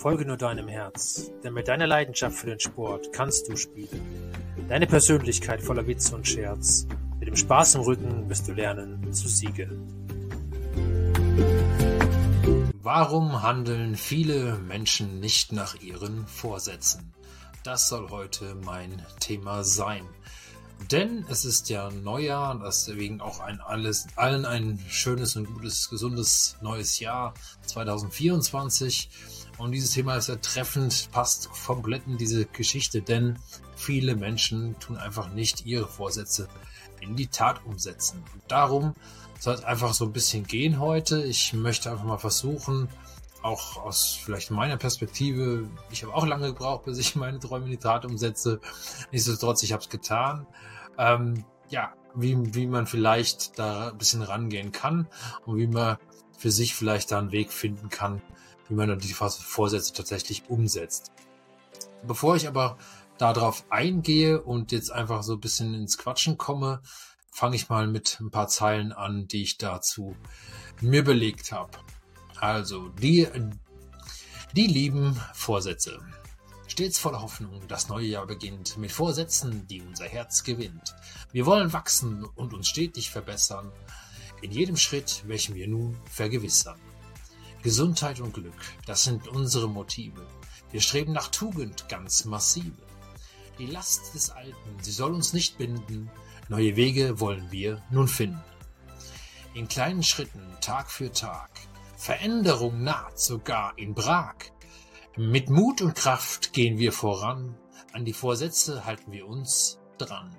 Folge nur deinem Herz, denn mit deiner Leidenschaft für den Sport kannst du spielen. Deine Persönlichkeit voller Witz und Scherz, mit dem Spaß im Rücken wirst du lernen zu siegen. Warum handeln viele Menschen nicht nach ihren Vorsätzen? Das soll heute mein Thema sein. Denn es ist ja Neujahr, deswegen auch ein alles, allen ein schönes und gutes, gesundes neues Jahr 2024. Und dieses Thema ist ja treffend, passt komplett in diese Geschichte, denn viele Menschen tun einfach nicht ihre Vorsätze in die Tat umsetzen. Und darum soll es einfach so ein bisschen gehen heute. Ich möchte einfach mal versuchen, auch aus vielleicht meiner Perspektive, ich habe auch lange gebraucht, bis ich meine Träume in die Tat umsetze. Nichtsdestotrotz, ich habe es getan. Ähm, ja, wie, wie man vielleicht da ein bisschen rangehen kann und wie man für sich vielleicht da einen Weg finden kann, wie man dann die Vorsätze tatsächlich umsetzt. Bevor ich aber darauf eingehe und jetzt einfach so ein bisschen ins Quatschen komme, fange ich mal mit ein paar Zeilen an, die ich dazu mir belegt habe. Also, die, die lieben Vorsätze. Stets voller Hoffnung, das neue Jahr beginnt, mit Vorsätzen, die unser Herz gewinnt. Wir wollen wachsen und uns stetig verbessern, in jedem Schritt, welchen wir nun vergewissern. Gesundheit und Glück, das sind unsere Motive. Wir streben nach Tugend ganz massive. Die Last des Alten, sie soll uns nicht binden, neue Wege wollen wir nun finden. In kleinen Schritten, Tag für Tag, Veränderung naht sogar in Prag. Mit Mut und Kraft gehen wir voran, an die Vorsätze halten wir uns dran.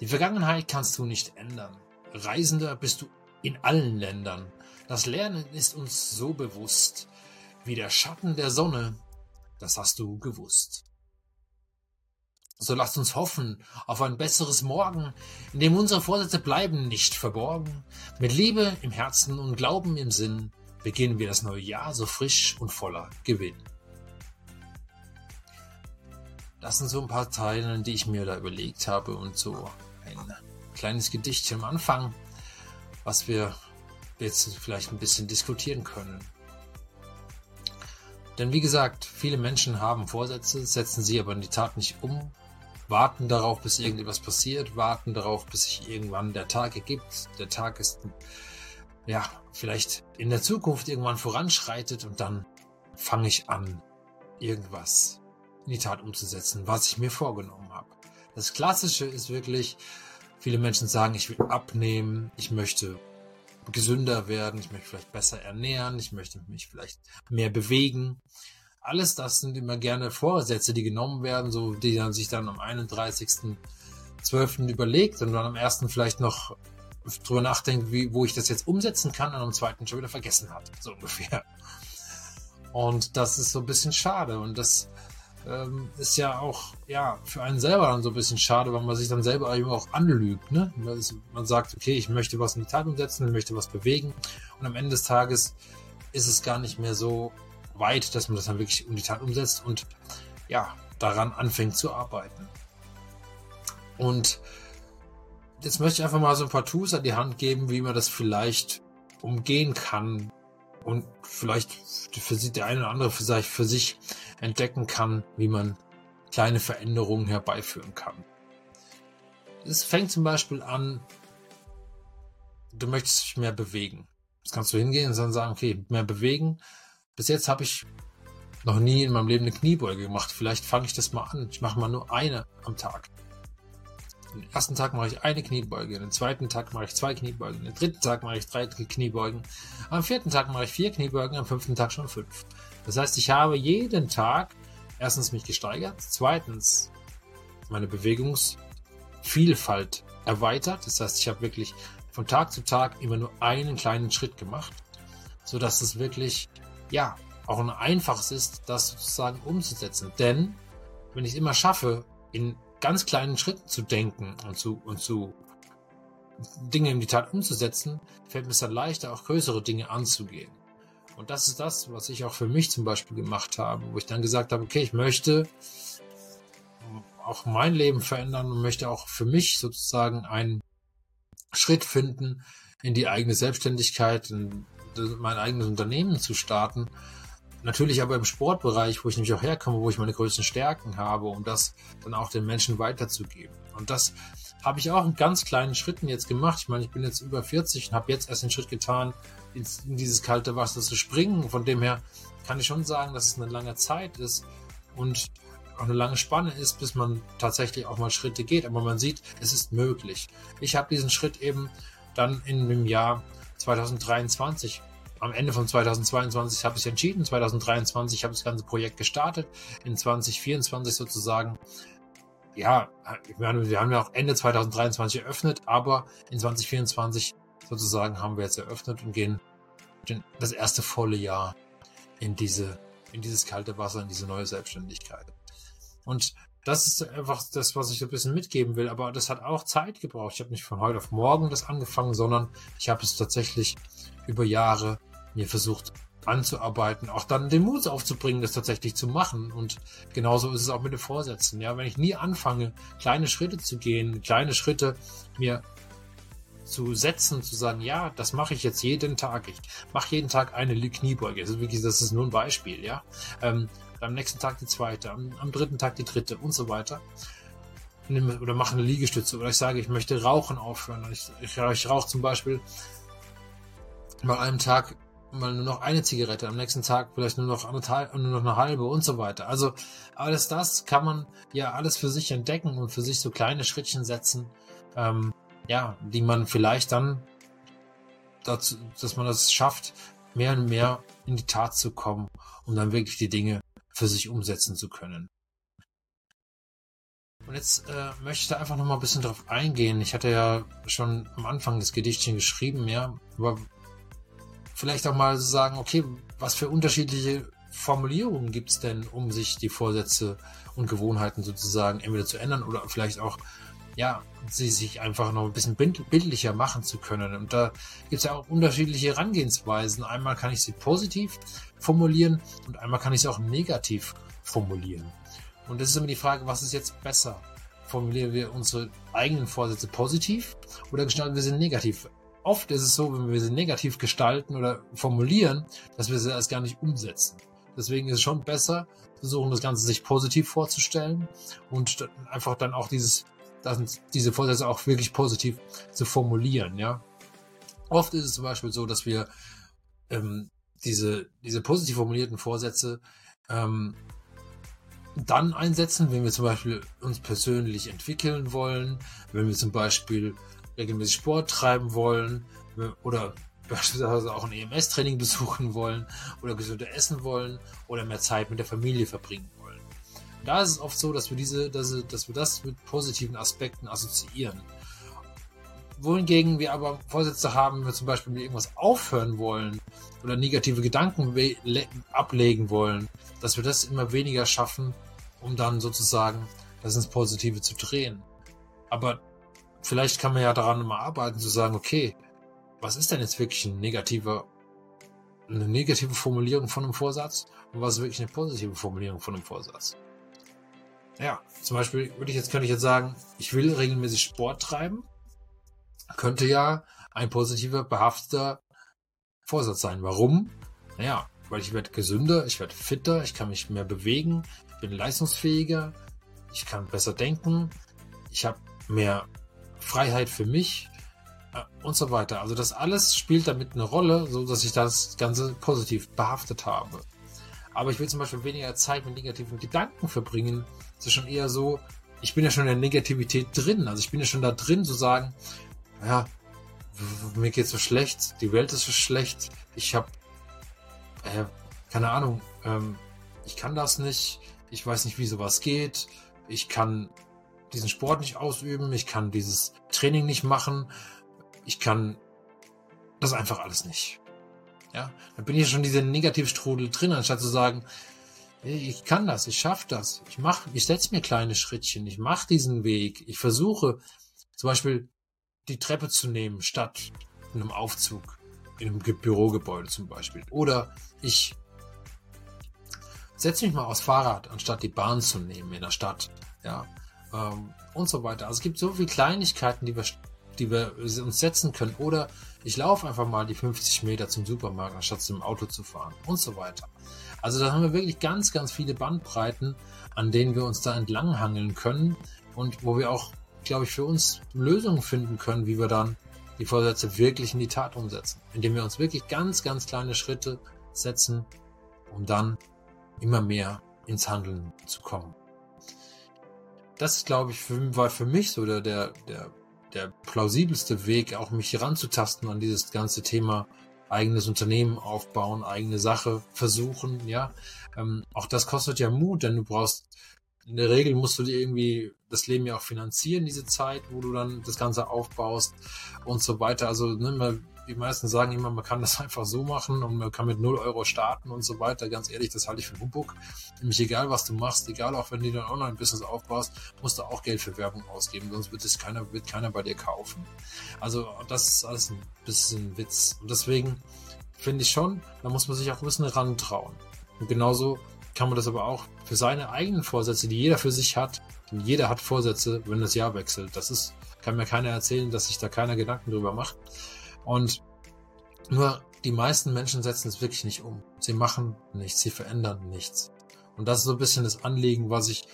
Die Vergangenheit kannst du nicht ändern. Reisender bist du in allen Ländern. Das Lernen ist uns so bewusst, wie der Schatten der Sonne, das hast du gewusst. So lasst uns hoffen auf ein besseres Morgen, in dem unsere Vorsätze bleiben nicht verborgen. Mit Liebe im Herzen und Glauben im Sinn beginnen wir das neue Jahr so frisch und voller Gewinn. Das sind so ein paar Teile, die ich mir da überlegt habe und so ein kleines Gedicht am Anfang, was wir jetzt vielleicht ein bisschen diskutieren können. Denn wie gesagt, viele Menschen haben Vorsätze, setzen sie aber in die Tat nicht um, warten darauf, bis irgendetwas passiert, warten darauf, bis sich irgendwann der Tag ergibt. Der Tag ist, ja, vielleicht in der Zukunft irgendwann voranschreitet und dann fange ich an, irgendwas in die Tat umzusetzen, was ich mir vorgenommen habe. Das Klassische ist wirklich, viele Menschen sagen, ich will abnehmen, ich möchte gesünder werden, ich möchte vielleicht besser ernähren, ich möchte mich vielleicht mehr bewegen. Alles das sind immer gerne Vorsätze, die genommen werden, so die man sich dann am 31.12. überlegt und dann am 1. vielleicht noch drüber nachdenkt, wie, wo ich das jetzt umsetzen kann und am 2. schon wieder vergessen hat, so ungefähr. Und das ist so ein bisschen schade und das ähm, ist ja auch ja für einen selber dann so ein bisschen schade, weil man sich dann selber auch anlügt. Ne? Man sagt, okay, ich möchte was in die Tat umsetzen, ich möchte was bewegen und am Ende des Tages ist es gar nicht mehr so weit, dass man das dann wirklich in die Tat umsetzt und ja, daran anfängt zu arbeiten. Und jetzt möchte ich einfach mal so ein paar Tools an die Hand geben, wie man das vielleicht umgehen kann und vielleicht für sich der eine oder andere vielleicht für sich entdecken kann, wie man kleine Veränderungen herbeiführen kann. Es fängt zum Beispiel an, du möchtest dich mehr bewegen. Jetzt kannst du hingehen und dann sagen, okay, mehr bewegen. Bis jetzt habe ich noch nie in meinem Leben eine Kniebeuge gemacht. Vielleicht fange ich das mal an. Ich mache mal nur eine am Tag. Den ersten Tag mache ich eine Kniebeuge, den zweiten Tag mache ich zwei Kniebeugen, den dritten Tag mache ich drei Kniebeugen, am vierten Tag mache ich vier Kniebeugen, am fünften Tag schon fünf. Das heißt, ich habe jeden Tag erstens mich gesteigert, zweitens meine Bewegungsvielfalt erweitert. Das heißt, ich habe wirklich von Tag zu Tag immer nur einen kleinen Schritt gemacht, so dass es wirklich, ja, auch ein einfaches ist, das sozusagen umzusetzen. Denn wenn ich es immer schaffe, in ganz kleinen Schritten zu denken und zu, und zu Dinge in die Tat umzusetzen, fällt mir es dann leichter, auch größere Dinge anzugehen. Und das ist das, was ich auch für mich zum Beispiel gemacht habe, wo ich dann gesagt habe, okay, ich möchte auch mein Leben verändern und möchte auch für mich sozusagen einen Schritt finden, in die eigene Selbstständigkeit, in mein eigenes Unternehmen zu starten, Natürlich aber im Sportbereich, wo ich nämlich auch herkomme, wo ich meine größten Stärken habe, um das dann auch den Menschen weiterzugeben. Und das habe ich auch in ganz kleinen Schritten jetzt gemacht. Ich meine, ich bin jetzt über 40 und habe jetzt erst den Schritt getan, in dieses kalte Wasser zu springen. Von dem her kann ich schon sagen, dass es eine lange Zeit ist und auch eine lange Spanne ist, bis man tatsächlich auch mal Schritte geht. Aber man sieht, es ist möglich. Ich habe diesen Schritt eben dann in dem Jahr 2023 am Ende von 2022 habe ich entschieden, 2023 habe ich das ganze Projekt gestartet, in 2024 sozusagen. Ja, wir haben, wir haben ja auch Ende 2023 eröffnet, aber in 2024 sozusagen haben wir jetzt eröffnet und gehen das erste volle Jahr in diese, in dieses kalte Wasser, in diese neue Selbstständigkeit. Und das ist einfach das, was ich ein bisschen mitgeben will. Aber das hat auch Zeit gebraucht. Ich habe nicht von heute auf morgen das angefangen, sondern ich habe es tatsächlich über Jahre mir versucht anzuarbeiten, auch dann den Mut aufzubringen, das tatsächlich zu machen. Und genauso ist es auch mit den Vorsätzen. Ja, wenn ich nie anfange, kleine Schritte zu gehen, kleine Schritte mir zu setzen, zu sagen, ja, das mache ich jetzt jeden Tag. Ich mache jeden Tag eine Kniebeuge. Das ist wirklich, das ist nur ein Beispiel, ja. Ähm, am nächsten Tag die zweite, am, am, dritten Tag die dritte und so weiter. Oder mache eine Liegestütze. Oder ich sage, ich möchte Rauchen aufhören. Ich, ich, ich rauche zum Beispiel mal einen Tag mal nur noch eine Zigarette, am nächsten Tag vielleicht nur noch, anderthalb, nur noch eine halbe und so weiter. Also alles das kann man ja alles für sich entdecken und für sich so kleine Schrittchen setzen, ähm, ja, die man vielleicht dann dazu, dass man das schafft, mehr und mehr in die Tat zu kommen, um dann wirklich die Dinge für sich umsetzen zu können. Und jetzt äh, möchte ich da einfach noch mal ein bisschen drauf eingehen. Ich hatte ja schon am Anfang das Gedichtchen geschrieben, ja, aber vielleicht auch mal sagen, okay, was für unterschiedliche Formulierungen gibt es denn, um sich die Vorsätze und Gewohnheiten sozusagen entweder zu ändern oder vielleicht auch, ja, sie sich einfach noch ein bisschen bildlicher machen zu können. Und da gibt es ja auch unterschiedliche Herangehensweisen. Einmal kann ich sie positiv formulieren und einmal kann ich sie auch negativ formulieren. Und das ist immer die Frage, was ist jetzt besser? Formulieren wir unsere eigenen Vorsätze positiv oder gestalten wir sie negativ? Oft ist es so, wenn wir sie negativ gestalten oder formulieren, dass wir sie erst gar nicht umsetzen. Deswegen ist es schon besser, versuchen das Ganze sich positiv vorzustellen und einfach dann auch dieses, diese Vorsätze auch wirklich positiv zu formulieren, ja. Oft ist es zum Beispiel so, dass wir ähm, diese, diese positiv formulierten Vorsätze ähm, dann einsetzen, wenn wir zum Beispiel uns persönlich entwickeln wollen, wenn wir zum Beispiel regelmäßig Sport treiben wollen oder beispielsweise auch ein EMS-Training besuchen wollen oder gesünder essen wollen oder mehr Zeit mit der Familie verbringen wollen. Da ist es oft so, dass wir diese, dass, dass wir das mit positiven Aspekten assoziieren. Wohingegen wir aber Vorsätze haben, wenn wir zum Beispiel mit irgendwas aufhören wollen oder negative Gedanken ablegen wollen, dass wir das immer weniger schaffen, um dann sozusagen das ins Positive zu drehen. Aber vielleicht kann man ja daran mal arbeiten, zu sagen, okay, was ist denn jetzt wirklich ein negativer, eine negative Formulierung von einem Vorsatz und was ist wirklich eine positive Formulierung von einem Vorsatz? Ja, zum Beispiel würde ich jetzt, könnte ich jetzt sagen, ich will regelmäßig Sport treiben. Könnte ja ein positiver, behafteter Vorsatz sein. Warum? Naja, weil ich werde gesünder, ich werde fitter, ich kann mich mehr bewegen, bin leistungsfähiger, ich kann besser denken, ich habe mehr Freiheit für mich äh, und so weiter. Also das alles spielt damit eine Rolle, so dass ich das Ganze positiv behaftet habe. Aber ich will zum Beispiel weniger Zeit mit negativen Gedanken verbringen. Es ist schon eher so, ich bin ja schon in der Negativität drin. Also ich bin ja schon da drin zu sagen, ja, mir geht's so schlecht, die Welt ist so schlecht, ich habe, äh, keine Ahnung, ähm, ich kann das nicht, ich weiß nicht, wie sowas geht, ich kann diesen Sport nicht ausüben, ich kann dieses Training nicht machen, ich kann das einfach alles nicht. Ja, dann bin ich schon diese Negativstrudel drin, anstatt zu sagen, ich kann das, ich schaffe das, ich mache, ich setze mir kleine Schrittchen, ich mache diesen Weg, ich versuche zum Beispiel die Treppe zu nehmen statt in einem Aufzug, in einem Bürogebäude zum Beispiel. Oder ich setze mich mal aufs Fahrrad, anstatt die Bahn zu nehmen in der Stadt. Ja, ähm, und so weiter. Also es gibt so viele Kleinigkeiten, die wir, die wir uns setzen können. Oder ich laufe einfach mal die 50 Meter zum Supermarkt, anstatt zum Auto zu fahren und so weiter. Also da haben wir wirklich ganz, ganz viele Bandbreiten, an denen wir uns da entlanghangeln können und wo wir auch, glaube ich, für uns Lösungen finden können, wie wir dann die Vorsätze wirklich in die Tat umsetzen, indem wir uns wirklich ganz, ganz kleine Schritte setzen, um dann immer mehr ins Handeln zu kommen. Das, glaube ich, für, war für mich so der, der, der, der plausibelste Weg, auch mich heranzutasten an dieses ganze Thema eigenes Unternehmen aufbauen, eigene Sache versuchen, ja. Ähm, auch das kostet ja Mut, denn du brauchst, in der Regel musst du dir irgendwie das Leben ja auch finanzieren, diese Zeit, wo du dann das Ganze aufbaust und so weiter. Also ne, die meisten sagen immer, man kann das einfach so machen und man kann mit 0 Euro starten und so weiter. Ganz ehrlich, das halte ich für Humbug. Nämlich egal, was du machst, egal auch wenn du dein Online-Business aufbaust, musst du auch Geld für Werbung ausgeben, sonst wird es keiner, wird keiner bei dir kaufen. Also das ist alles ein bisschen Witz. Und deswegen finde ich schon, da muss man sich auch ein bisschen rantrauen. Und genauso kann man das aber auch für seine eigenen Vorsätze, die jeder für sich hat, denn jeder hat Vorsätze, wenn das Jahr wechselt. Das ist, kann mir keiner erzählen, dass sich da keiner Gedanken drüber macht. Und nur die meisten Menschen setzen es wirklich nicht um. Sie machen nichts, sie verändern nichts. Und das ist so ein bisschen das Anliegen, was ich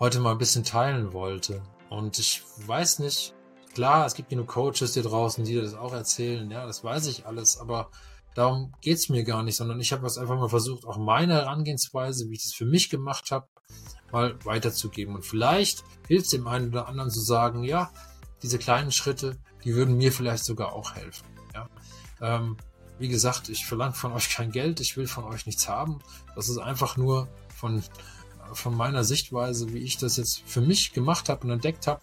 heute mal ein bisschen teilen wollte. Und ich weiß nicht, klar, es gibt genug Coaches hier draußen, die das auch erzählen, ja, das weiß ich alles, aber darum geht's mir gar nicht, sondern ich habe es einfach mal versucht, auch meine Herangehensweise, wie ich das für mich gemacht habe, mal weiterzugeben. Und vielleicht hilft es dem einen oder anderen zu sagen, ja, diese kleinen Schritte, die würden mir vielleicht sogar auch helfen. Ja? Ähm, wie gesagt, ich verlange von euch kein Geld, ich will von euch nichts haben. Das ist einfach nur von, von meiner Sichtweise, wie ich das jetzt für mich gemacht habe und entdeckt habe,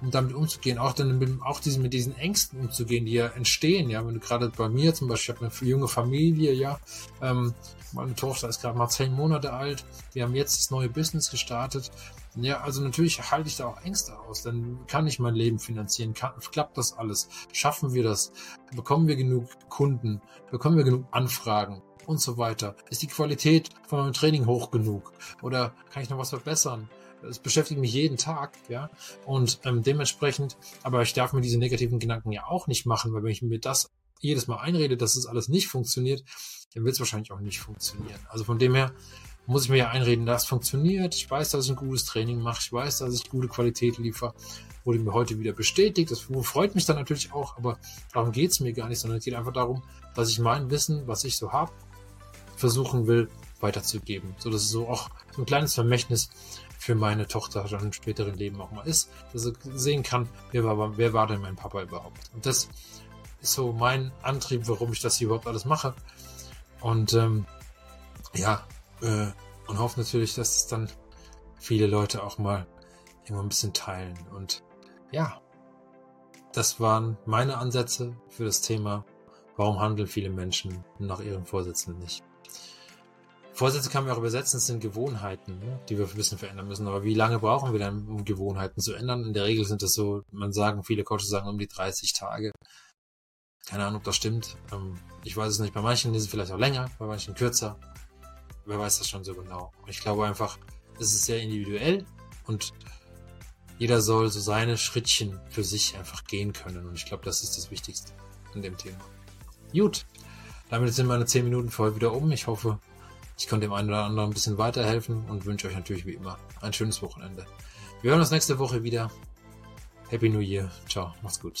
um damit umzugehen, auch dann mit, auch diesen, mit diesen Ängsten umzugehen, die ja entstehen, ja, wenn du gerade bei mir zum Beispiel, ich habe eine junge Familie, ja, ähm, meine Tochter ist gerade mal zehn Monate alt, wir haben jetzt das neue Business gestartet ja, also natürlich halte ich da auch Ängste aus. Dann kann ich mein Leben finanzieren. Kann, klappt das alles? Schaffen wir das? Bekommen wir genug Kunden? Bekommen wir genug Anfragen? Und so weiter. Ist die Qualität von meinem Training hoch genug? Oder kann ich noch was verbessern? Es beschäftigt mich jeden Tag, ja. Und ähm, dementsprechend, aber ich darf mir diese negativen Gedanken ja auch nicht machen, weil wenn ich mir das jedes Mal einrede, dass es das alles nicht funktioniert, dann wird es wahrscheinlich auch nicht funktionieren. Also von dem her muss ich mir ja einreden, das funktioniert. Ich weiß, dass ich ein gutes Training mache. Ich weiß, dass ich gute Qualität liefere. Wurde mir heute wieder bestätigt. Das freut mich dann natürlich auch, aber darum geht es mir gar nicht, sondern es geht einfach darum, dass ich mein Wissen, was ich so habe, versuchen will, weiterzugeben. So dass es so auch so ein kleines Vermächtnis für meine Tochter dann im späteren Leben auch mal ist, dass sie sehen kann, wer war, wer war denn mein Papa überhaupt. Und das ist so mein Antrieb, warum ich das hier überhaupt alles mache. Und ähm, ja, äh, und hoffe natürlich, dass es dann viele Leute auch mal irgendwann ein bisschen teilen. Und ja, das waren meine Ansätze für das Thema, warum handeln viele Menschen nach ihren Vorsätzen nicht. Vorsätze kann man auch übersetzen, es sind Gewohnheiten, ne, die wir ein bisschen verändern müssen. Aber wie lange brauchen wir dann, um Gewohnheiten zu ändern? In der Regel sind es so, man sagen, viele Coaches sagen um die 30 Tage. Keine Ahnung, ob das stimmt. Ähm, ich weiß es nicht. Bei manchen ist es vielleicht auch länger, bei manchen kürzer wer weiß das schon so genau. Ich glaube einfach, es ist sehr individuell und jeder soll so seine Schrittchen für sich einfach gehen können. Und ich glaube, das ist das Wichtigste in dem Thema. Gut, damit sind meine 10 Minuten für wieder um. Ich hoffe, ich konnte dem einen oder anderen ein bisschen weiterhelfen und wünsche euch natürlich wie immer ein schönes Wochenende. Wir hören uns nächste Woche wieder. Happy New Year. Ciao, macht's gut.